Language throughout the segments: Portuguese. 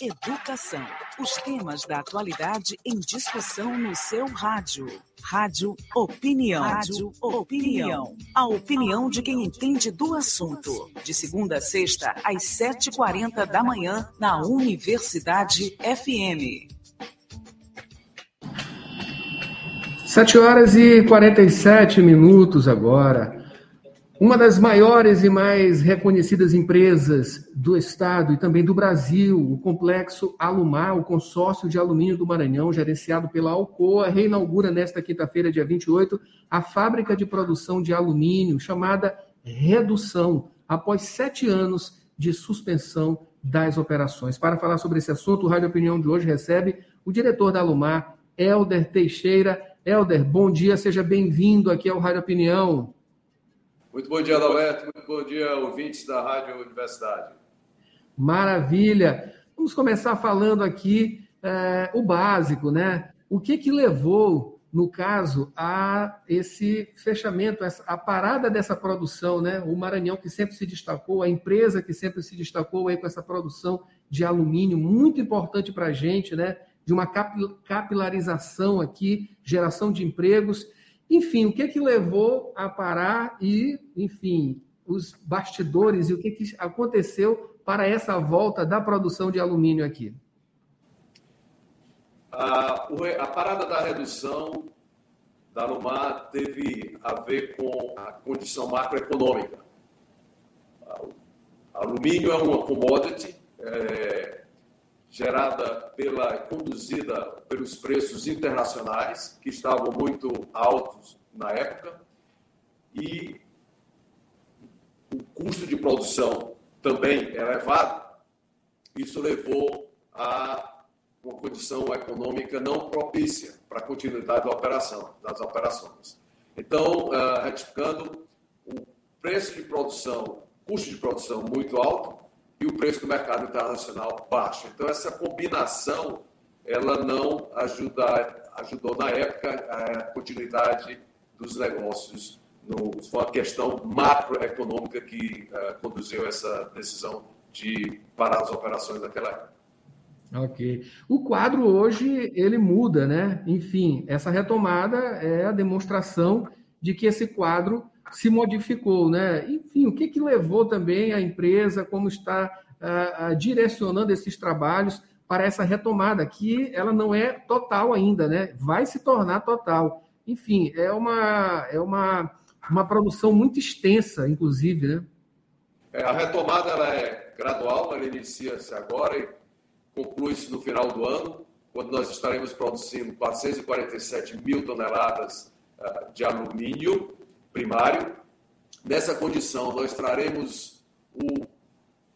Educação. Os temas da atualidade em discussão no seu rádio. Rádio Opinião. Rádio Opinião. A opinião de quem entende do assunto. De segunda a sexta, às 7h40 da manhã, na Universidade FM. 7 horas e 47 minutos agora. Uma das maiores e mais reconhecidas empresas do Estado e também do Brasil, o Complexo Alumar, o consórcio de alumínio do Maranhão, gerenciado pela Alcoa, reinaugura nesta quinta-feira, dia 28, a fábrica de produção de alumínio, chamada Redução, após sete anos de suspensão das operações. Para falar sobre esse assunto, o Rádio Opinião de hoje recebe o diretor da Alumar, Helder Teixeira. Helder, bom dia, seja bem-vindo aqui ao Rádio Opinião. Muito bom dia, Adalberto. Muito bom dia, ouvintes da Rádio Universidade. Maravilha. Vamos começar falando aqui é, o básico, né? O que que levou, no caso, a esse fechamento, a parada dessa produção, né? O Maranhão que sempre se destacou, a empresa que sempre se destacou aí com essa produção de alumínio, muito importante para a gente, né? De uma capilarização aqui, geração de empregos enfim, o que que levou a parar e, enfim, os bastidores e o que, que aconteceu para essa volta da produção de alumínio aqui? A, a parada da redução da Alumar teve a ver com a condição macroeconômica. Alumínio é uma commodity é, gerada pela, conduzida pelos preços internacionais, que estavam muito altos na época, e o custo de produção também elevado, isso levou a uma condição econômica não propícia para a continuidade da operação, das operações. Então, uh, retificando, o preço de produção, custo de produção muito alto, e o preço do mercado internacional baixo. Então, essa combinação, ela não ajuda, ajudou na época a continuidade dos negócios. No, foi uma questão macroeconômica que uh, conduziu essa decisão de parar as operações naquela época. Ok. O quadro hoje ele muda, né? Enfim, essa retomada é a demonstração de que esse quadro se modificou, né? Enfim, o que, que levou também a empresa, como está ah, ah, direcionando esses trabalhos para essa retomada, que ela não é total ainda, né? Vai se tornar total. Enfim, é uma, é uma, uma produção muito extensa, inclusive, né? É, a retomada ela é gradual, ela inicia-se agora e conclui-se no final do ano, quando nós estaremos produzindo 447 mil toneladas de alumínio primário. Nessa condição, nós traremos o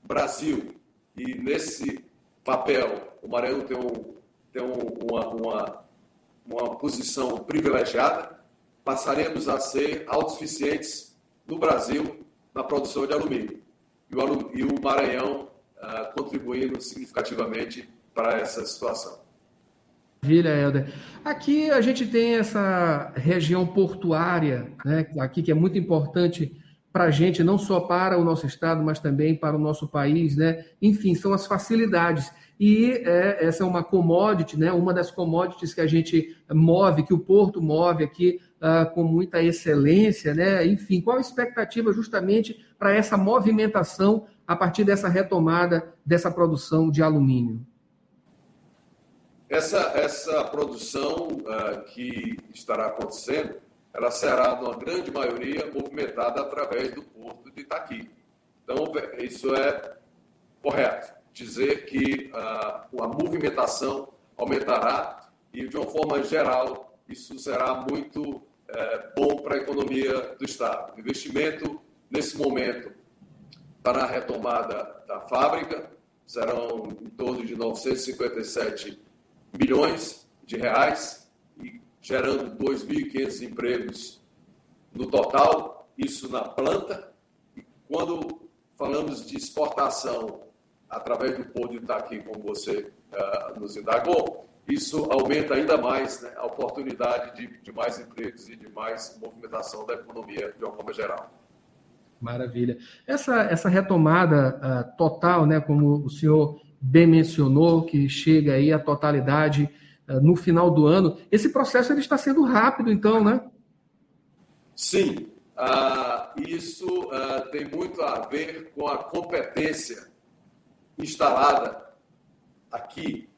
Brasil, e nesse papel, o Maranhão tem, um, tem um, uma, uma, uma posição privilegiada, passaremos a ser autossuficientes no Brasil na produção de alumínio. E o, e o Maranhão uh, contribuindo significativamente para essa situação. Maravilha, Helder. Aqui a gente tem essa região portuária, né, aqui que é muito importante para a gente, não só para o nosso estado, mas também para o nosso país, né? Enfim, são as facilidades. E é, essa é uma commodity, né? Uma das commodities que a gente move, que o Porto move aqui uh, com muita excelência, né? Enfim, qual a expectativa justamente para essa movimentação a partir dessa retomada dessa produção de alumínio? Essa, essa produção uh, que estará acontecendo, ela será, na grande maioria, movimentada através do porto de Itaqui. Então, isso é correto. Dizer que uh, a movimentação aumentará e, de uma forma geral, isso será muito uh, bom para a economia do Estado. Investimento, nesse momento, para a retomada da fábrica, serão em torno de 957 bilhões de reais, e gerando 2.500 empregos no total, isso na planta. E quando falamos de exportação através do Porto de Itaqui, como você uh, nos indagou, isso aumenta ainda mais né, a oportunidade de, de mais empregos e de mais movimentação da economia de uma forma geral. Maravilha. Essa, essa retomada uh, total, né, como o senhor bem mencionou, que chega aí à totalidade uh, no final do ano. Esse processo ele está sendo rápido, então, né? Sim, uh, isso uh, tem muito a ver com a competência instalada aqui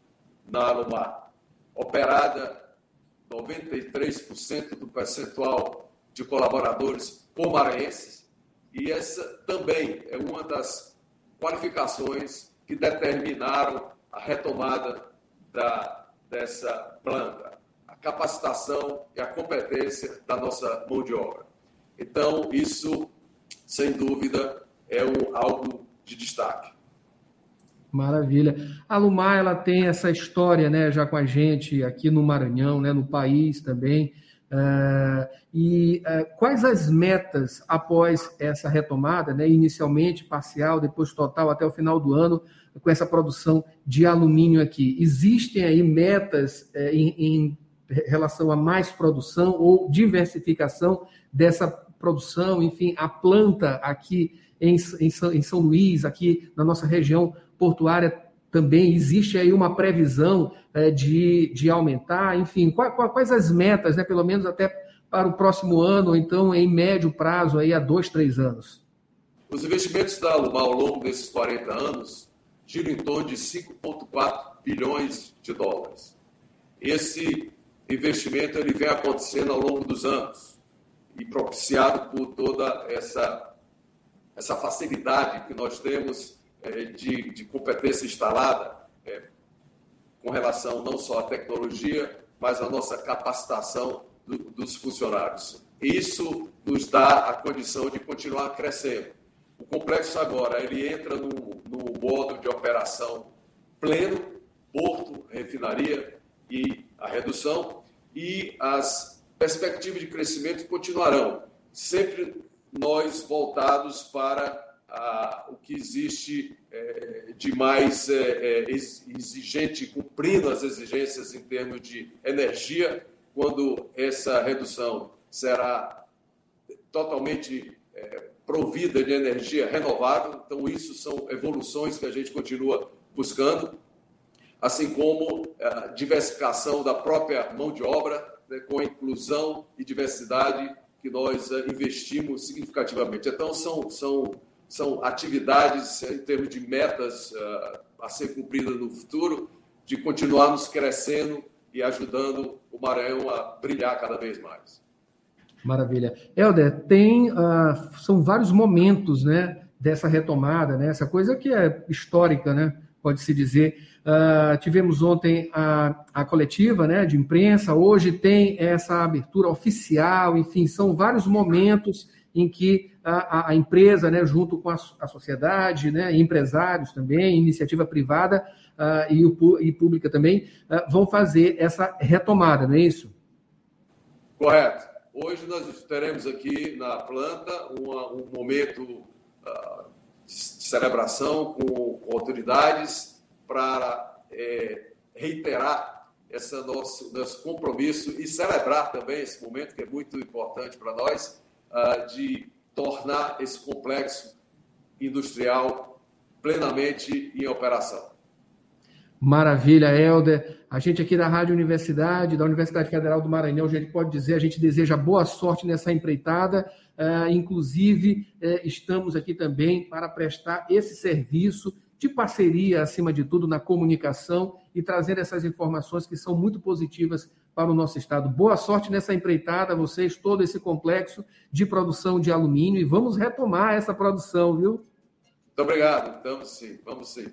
na Alumar, operada 93% do percentual de colaboradores pomarenses, e essa também é uma das qualificações que determinaram a retomada da, dessa planta capacitação e a competência da nossa mão de obra. Então, isso, sem dúvida, é um, algo de destaque. Maravilha. A Lumar, ela tem essa história, né, já com a gente aqui no Maranhão, né, no país também. Uh, e uh, quais as metas após essa retomada, né, inicialmente parcial, depois total até o final do ano, com essa produção de alumínio aqui? Existem aí metas uh, em, em relação a mais produção ou diversificação dessa produção, enfim, a planta aqui em, em, em São Luís, aqui na nossa região portuária também existe aí uma previsão é, de, de aumentar, enfim, quais, quais as metas, né, pelo menos até para o próximo ano, ou então em médio prazo, aí a dois, três anos? Os investimentos da Alumar ao longo desses 40 anos giram em torno de 5,4 bilhões de dólares. Esse investimento ele vem acontecendo ao longo dos anos e propiciado por toda essa, essa facilidade que nós temos de, de competência instalada é, com relação não só à tecnologia, mas à nossa capacitação do, dos funcionários. Isso nos dá a condição de continuar crescendo. O complexo agora ele entra no, no modo de operação pleno, porto, refinaria, e a redução, e as perspectivas de crescimento continuarão, sempre nós voltados para ah, o que existe é, de mais é, é, exigente, cumprindo as exigências em termos de energia, quando essa redução será totalmente é, provida de energia renovável. Então, isso são evoluções que a gente continua buscando assim como a diversificação da própria mão de obra, né, com a inclusão e diversidade que nós eh, investimos significativamente. Então, são, são, são atividades em termos de metas uh, a ser cumpridas no futuro, de continuarmos crescendo e ajudando o Maranhão a brilhar cada vez mais. Maravilha. Helder, tem, uh, são vários momentos né, dessa retomada, né, essa coisa que é histórica, né, pode-se dizer. Uh, tivemos ontem a, a coletiva né, de imprensa, hoje tem essa abertura oficial, enfim, são vários momentos em que a, a empresa, né, junto com a, a sociedade, né, empresários também, iniciativa privada uh, e, o, e pública também, uh, vão fazer essa retomada, não é isso? Correto. Hoje nós teremos aqui na planta uma, um momento de celebração com, com autoridades, para é, reiterar esse nosso, nosso compromisso e celebrar também esse momento que é muito importante para nós, uh, de tornar esse complexo industrial plenamente em operação. Maravilha, Helder. A gente aqui da Rádio Universidade, da Universidade Federal do Maranhão, a gente pode dizer, a gente deseja boa sorte nessa empreitada. Uh, inclusive, uh, estamos aqui também para prestar esse serviço de parceria, acima de tudo, na comunicação e trazer essas informações que são muito positivas para o nosso Estado. Boa sorte nessa empreitada, vocês, todo esse complexo de produção de alumínio, e vamos retomar essa produção, viu? Muito obrigado, vamos sim, vamos sim.